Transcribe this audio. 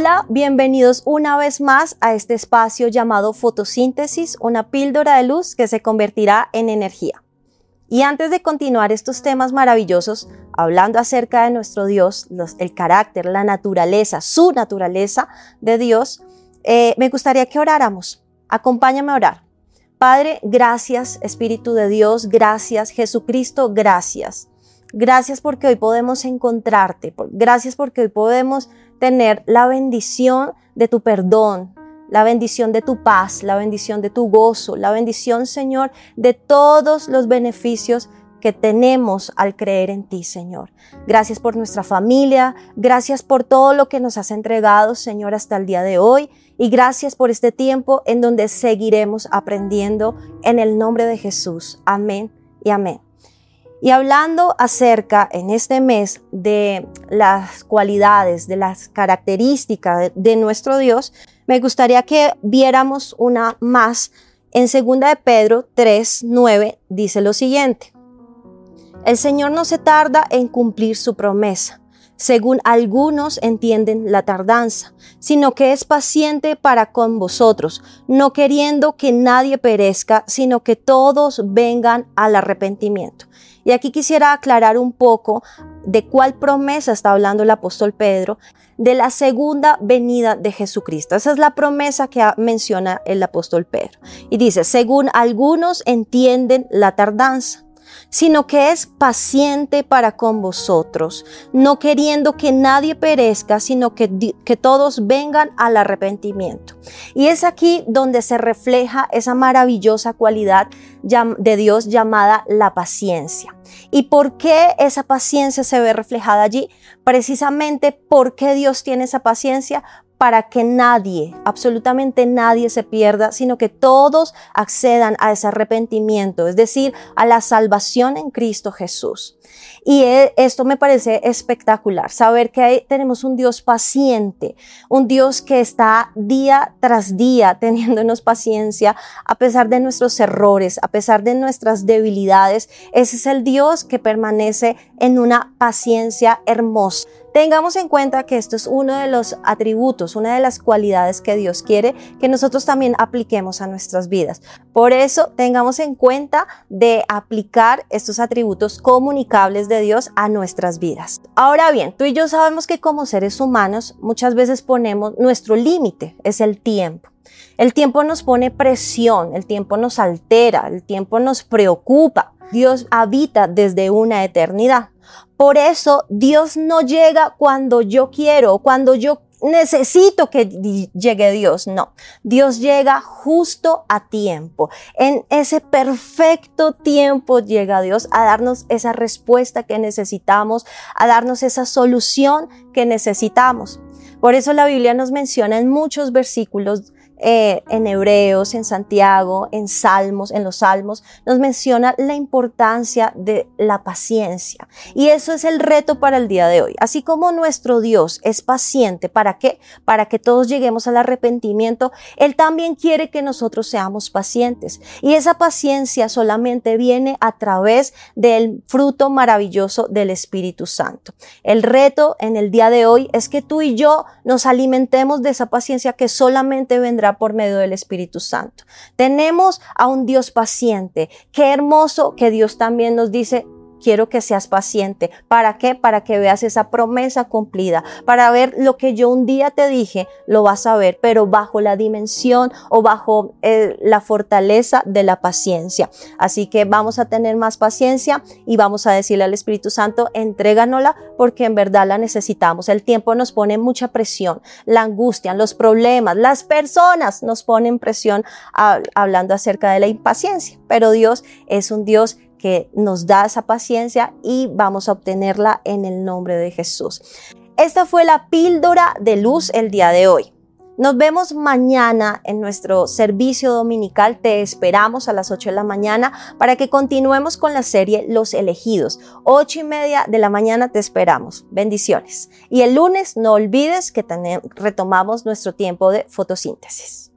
Hola, bienvenidos una vez más a este espacio llamado fotosíntesis, una píldora de luz que se convertirá en energía. Y antes de continuar estos temas maravillosos, hablando acerca de nuestro Dios, el carácter, la naturaleza, su naturaleza de Dios, eh, me gustaría que oráramos. Acompáñame a orar. Padre, gracias Espíritu de Dios, gracias Jesucristo, gracias. Gracias porque hoy podemos encontrarte, gracias porque hoy podemos tener la bendición de tu perdón, la bendición de tu paz, la bendición de tu gozo, la bendición, Señor, de todos los beneficios que tenemos al creer en ti, Señor. Gracias por nuestra familia, gracias por todo lo que nos has entregado, Señor, hasta el día de hoy. Y gracias por este tiempo en donde seguiremos aprendiendo en el nombre de Jesús. Amén y amén. Y hablando acerca en este mes de las cualidades, de las características de, nuestro Dios, me gustaría que viéramos una más. En 2 de Pedro 3, 9 dice lo siguiente. El Señor no se tarda en cumplir su promesa, según algunos entienden la tardanza, sino que es paciente para con vosotros, no queriendo que nadie perezca, sino que todos vengan al arrepentimiento. Y aquí quisiera aclarar un poco de cuál promesa está hablando el apóstol Pedro, de la segunda venida de Jesucristo. Esa es la promesa que menciona el apóstol Pedro. Y dice, según algunos entienden la tardanza sino que es paciente para con vosotros, no queriendo que nadie perezca, sino que, que todos vengan al arrepentimiento. Y es aquí donde se refleja esa maravillosa cualidad de Dios llamada la paciencia. ¿Y por qué esa paciencia se ve reflejada allí? Precisamente porque Dios tiene esa paciencia para que nadie, absolutamente nadie se pierda, sino que todos accedan a ese arrepentimiento, es decir, a la salvación en Cristo Jesús. Y e, esto me parece espectacular, saber que tenemos un Dios paciente, un Dios que está día tras día teniéndonos paciencia a pesar de nuestros errores, a pesar de nuestras debilidades. Ese es el Dios que permanece en una paciencia hermosa. Tengamos en cuenta que esto es uno de los atributos, una de las cualidades que Dios quiere que nosotros también apliquemos a nuestras vidas. Por eso tengamos en cuenta de aplicar estos atributos comunicables de Dios a nuestras vidas. Ahora bien, tú y yo sabemos que como seres humanos muchas veces ponemos nuestro límite, es el tiempo. El tiempo nos pone presión, el tiempo nos altera, el tiempo nos preocupa. Dios habita desde una eternidad. Por eso Dios no llega cuando yo quiero, cuando yo necesito que llegue Dios. No, Dios llega justo a tiempo. En ese perfecto tiempo llega Dios a darnos esa respuesta que necesitamos, a darnos esa solución que necesitamos. Por eso la Biblia nos menciona en muchos versículos eh, en Hebreos, en Santiago, en Salmos, en los Salmos, nos menciona la importancia de la paciencia. Y eso es el reto para el día de hoy. Así como nuestro Dios es paciente, ¿para qué? Para que todos lleguemos al arrepentimiento, Él también quiere que nosotros seamos pacientes. Y esa paciencia solamente viene a través del fruto maravilloso del Espíritu Santo. El reto en el día de hoy es que tú y yo nos alimentemos de esa paciencia que solamente vendrá por medio del Espíritu Santo. Tenemos a un Dios paciente. Qué hermoso que Dios también nos dice, quiero que seas paciente. ¿Para qué? Para que veas esa promesa cumplida, para ver lo que yo un día te dije, lo vas a ver, pero bajo la dimensión o bajo eh, la fortaleza de la paciencia. Así que vamos a tener más paciencia y vamos a decirle al Espíritu Santo, entréganosla porque en verdad la necesitamos. El tiempo nos pone mucha presión, la angustia, los problemas, las personas nos ponen presión hablando acerca de la impaciencia, pero Dios es un Dios que nos da esa paciencia y vamos a obtenerla en el nombre de Jesús. Esta fue la píldora de luz el día de hoy. Nos vemos mañana en nuestro servicio dominical. Te esperamos a las 8 de la mañana para que continuemos con la serie Los elegidos. 8 y media de la mañana te esperamos. Bendiciones. Y el lunes no olvides que retomamos nuestro tiempo de fotosíntesis.